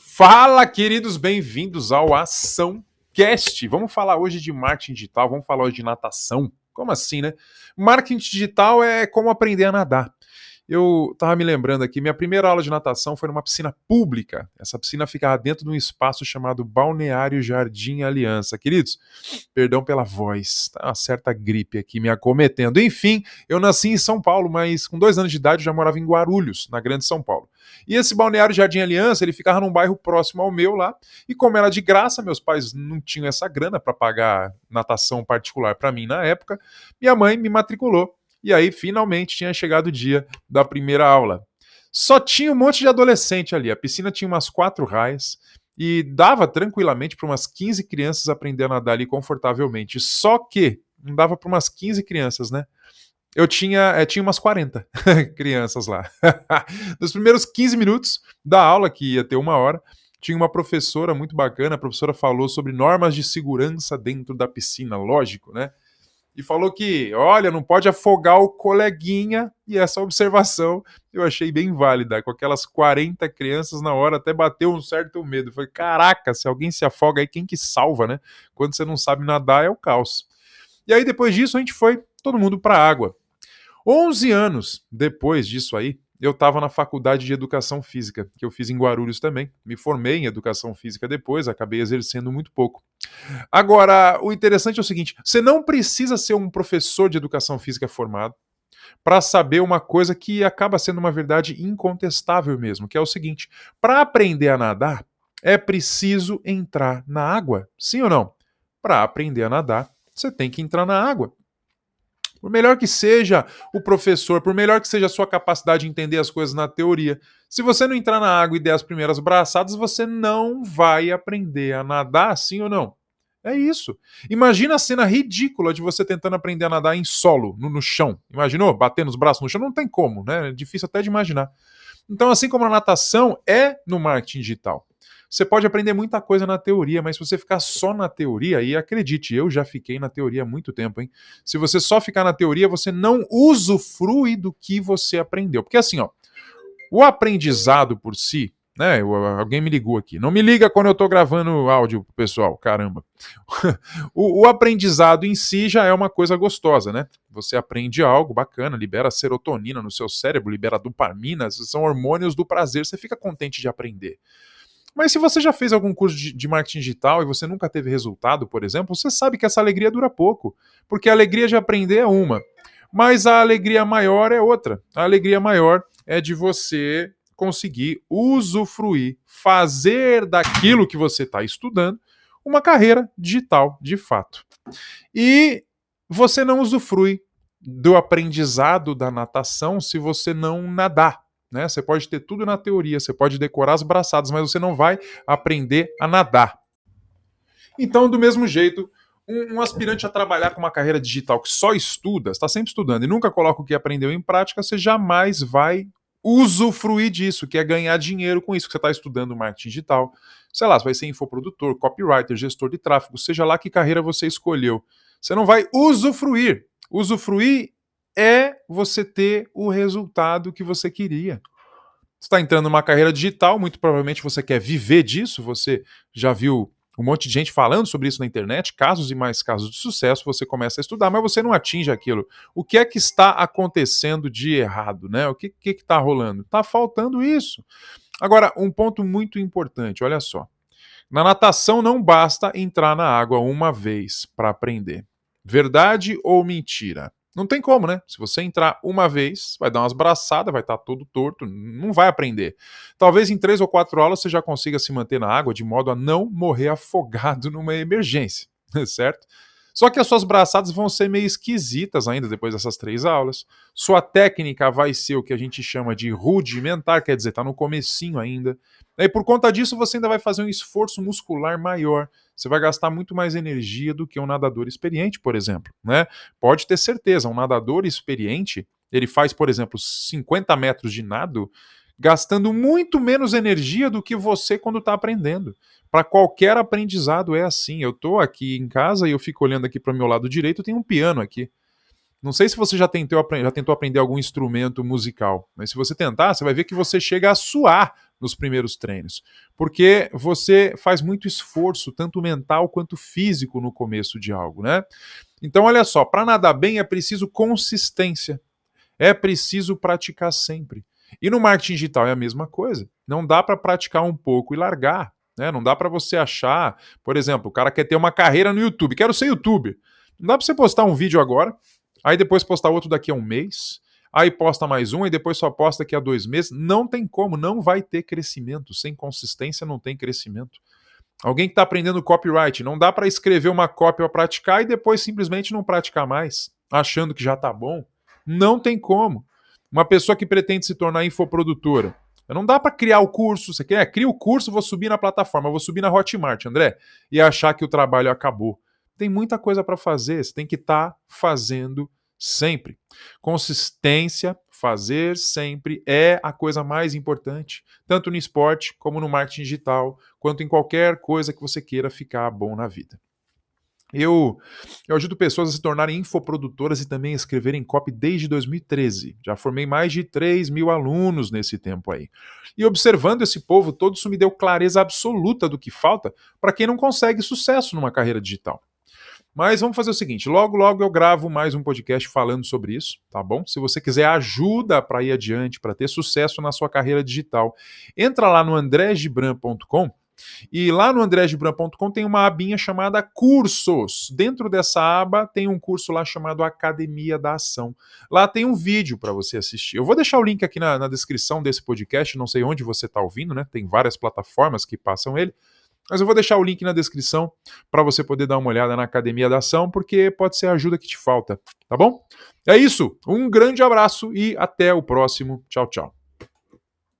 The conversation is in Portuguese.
Fala, queridos, bem-vindos ao Ação Cast. Vamos falar hoje de marketing digital, vamos falar hoje de natação. Como assim, né? Marketing digital é como aprender a nadar. Eu tava me lembrando aqui, minha primeira aula de natação foi numa piscina pública. Essa piscina ficava dentro de um espaço chamado Balneário Jardim Aliança. Queridos, perdão pela voz, tá uma certa gripe aqui me acometendo. Enfim, eu nasci em São Paulo, mas com dois anos de idade eu já morava em Guarulhos, na Grande São Paulo. E esse Balneário Jardim Aliança, ele ficava num bairro próximo ao meu lá, e como era de graça, meus pais não tinham essa grana para pagar natação particular para mim na época, minha mãe me matriculou e aí, finalmente, tinha chegado o dia da primeira aula. Só tinha um monte de adolescente ali. A piscina tinha umas quatro raias e dava tranquilamente para umas 15 crianças aprender a nadar ali confortavelmente. Só que não dava para umas 15 crianças, né? Eu tinha, é, tinha umas 40 crianças lá. Nos primeiros 15 minutos da aula, que ia ter uma hora, tinha uma professora muito bacana. A professora falou sobre normas de segurança dentro da piscina, lógico, né? E falou que, olha, não pode afogar o coleguinha, e essa observação eu achei bem válida, com aquelas 40 crianças na hora, até bateu um certo medo. Foi, caraca, se alguém se afoga aí, quem que salva, né? Quando você não sabe nadar é o caos. E aí depois disso a gente foi todo mundo para a água. 11 anos depois disso aí, eu estava na faculdade de educação física, que eu fiz em Guarulhos também. Me formei em educação física depois, acabei exercendo muito pouco. Agora, o interessante é o seguinte: você não precisa ser um professor de educação física formado para saber uma coisa que acaba sendo uma verdade incontestável mesmo, que é o seguinte: para aprender a nadar, é preciso entrar na água. Sim ou não? Para aprender a nadar, você tem que entrar na água. Por melhor que seja o professor, por melhor que seja a sua capacidade de entender as coisas na teoria, se você não entrar na água e der as primeiras braçadas, você não vai aprender a nadar, sim ou não? É isso. Imagina a cena ridícula de você tentando aprender a nadar em solo, no, no chão. Imaginou? Batendo os braços no chão? Não tem como, né? É difícil até de imaginar. Então, assim como a natação é no marketing digital. Você pode aprender muita coisa na teoria, mas se você ficar só na teoria, e acredite, eu já fiquei na teoria há muito tempo, hein? Se você só ficar na teoria, você não usufrui do que você aprendeu. Porque assim, ó, o aprendizado por si, né? Alguém me ligou aqui. Não me liga quando eu estou gravando áudio, pessoal. Caramba. o, o, aprendizado em si já é uma coisa gostosa, né? Você aprende algo bacana, libera serotonina no seu cérebro, libera dopamina, são hormônios do prazer. Você fica contente de aprender. Mas se você já fez algum curso de, marketing digital e você nunca teve resultado, por exemplo, você sabe que essa alegria dura pouco. Porque a alegria de aprender é uma, mas a alegria maior é outra. A alegria maior é de você conseguir usufruir, fazer daquilo que você está estudando uma carreira digital de fato. E você não usufrui do aprendizado da natação se você não nadar. Né? Você pode ter tudo na teoria, você pode decorar as braçadas, mas você não vai aprender a nadar. Então, do mesmo jeito, um, um aspirante a trabalhar com uma carreira digital que só estuda, está sempre estudando e nunca coloca o que aprendeu em prática, você jamais vai usufruir disso, que é ganhar dinheiro com isso, que você está estudando marketing digital. Sei lá, você vai ser infoprodutor, copywriter, gestor de tráfego, seja lá que carreira você escolheu. Você não vai usufruir. Usufruir é você ter o resultado que você queria. Você está entrando numa carreira digital, muito provavelmente você quer viver disso, você já viu um monte de gente falando sobre isso na internet, casos e mais casos de sucesso, você começa a estudar, mas você não atinge aquilo. O que é que está acontecendo de errado, né? O que que está rolando? Está faltando isso. Agora, um ponto muito importante, olha só. Na natação não basta entrar na água uma vez para aprender. Verdade ou mentira? Não tem como, né? Se você entrar uma vez, vai dar umas braçadas, vai estar tá todo torto, não vai aprender. Talvez em três ou quatro aulas você já consiga se manter na água de modo a não morrer afogado numa emergência, certo? Só que as suas braçadas vão ser meio esquisitas ainda depois dessas três aulas. Sua técnica vai ser o que a gente chama de rudimentar, quer dizer, está no comecinho ainda. E por conta disso você ainda vai fazer um esforço muscular maior. Você vai gastar muito mais energia do que um nadador experiente, por exemplo. Né? Pode ter certeza, um nadador experiente, ele faz, por exemplo, 50 metros de nado gastando muito menos energia do que você quando está aprendendo. Para qualquer aprendizado é assim. Eu estou aqui em casa e eu fico olhando aqui para o meu lado direito, tem um piano aqui. Não sei se você já tentou, já tentou aprender algum instrumento musical, mas se você tentar, você vai ver que você chega a suar nos primeiros treinos, porque você faz muito esforço, tanto mental quanto físico, no começo de algo, né? Então, olha só, para nadar bem é preciso consistência, é preciso praticar sempre. E no marketing digital é a mesma coisa. Não dá para praticar um pouco e largar. Né? Não dá para você achar, por exemplo, o cara quer ter uma carreira no YouTube, quero ser youtuber. Não dá para você postar um vídeo agora, aí depois postar outro daqui a um mês, aí posta mais um e depois só posta daqui a dois meses. Não tem como, não vai ter crescimento. Sem consistência não tem crescimento. Alguém que está aprendendo copyright, não dá para escrever uma cópia para praticar e depois simplesmente não praticar mais, achando que já está bom. Não tem como. Uma pessoa que pretende se tornar infoprodutora, não dá para criar o curso, você quer? Cria o curso, vou subir na plataforma, vou subir na Hotmart, André, e achar que o trabalho acabou. Tem muita coisa para fazer, você tem que estar tá fazendo sempre. Consistência, fazer sempre é a coisa mais importante, tanto no esporte como no marketing digital, quanto em qualquer coisa que você queira ficar bom na vida. Eu, eu ajudo pessoas a se tornarem infoprodutoras e também a escreverem copy desde 2013. Já formei mais de 3 mil alunos nesse tempo aí. E observando esse povo todo, isso me deu clareza absoluta do que falta para quem não consegue sucesso numa carreira digital. Mas vamos fazer o seguinte: logo, logo eu gravo mais um podcast falando sobre isso, tá bom? Se você quiser ajuda para ir adiante, para ter sucesso na sua carreira digital, entra lá no andregibran.com e lá no andregibran.com tem uma abinha chamada Cursos. Dentro dessa aba tem um curso lá chamado Academia da Ação. Lá tem um vídeo para você assistir. Eu vou deixar o link aqui na, na descrição desse podcast, não sei onde você está ouvindo, né? Tem várias plataformas que passam ele. Mas eu vou deixar o link na descrição para você poder dar uma olhada na Academia da Ação, porque pode ser a ajuda que te falta, tá bom? É isso. Um grande abraço e até o próximo. Tchau, tchau.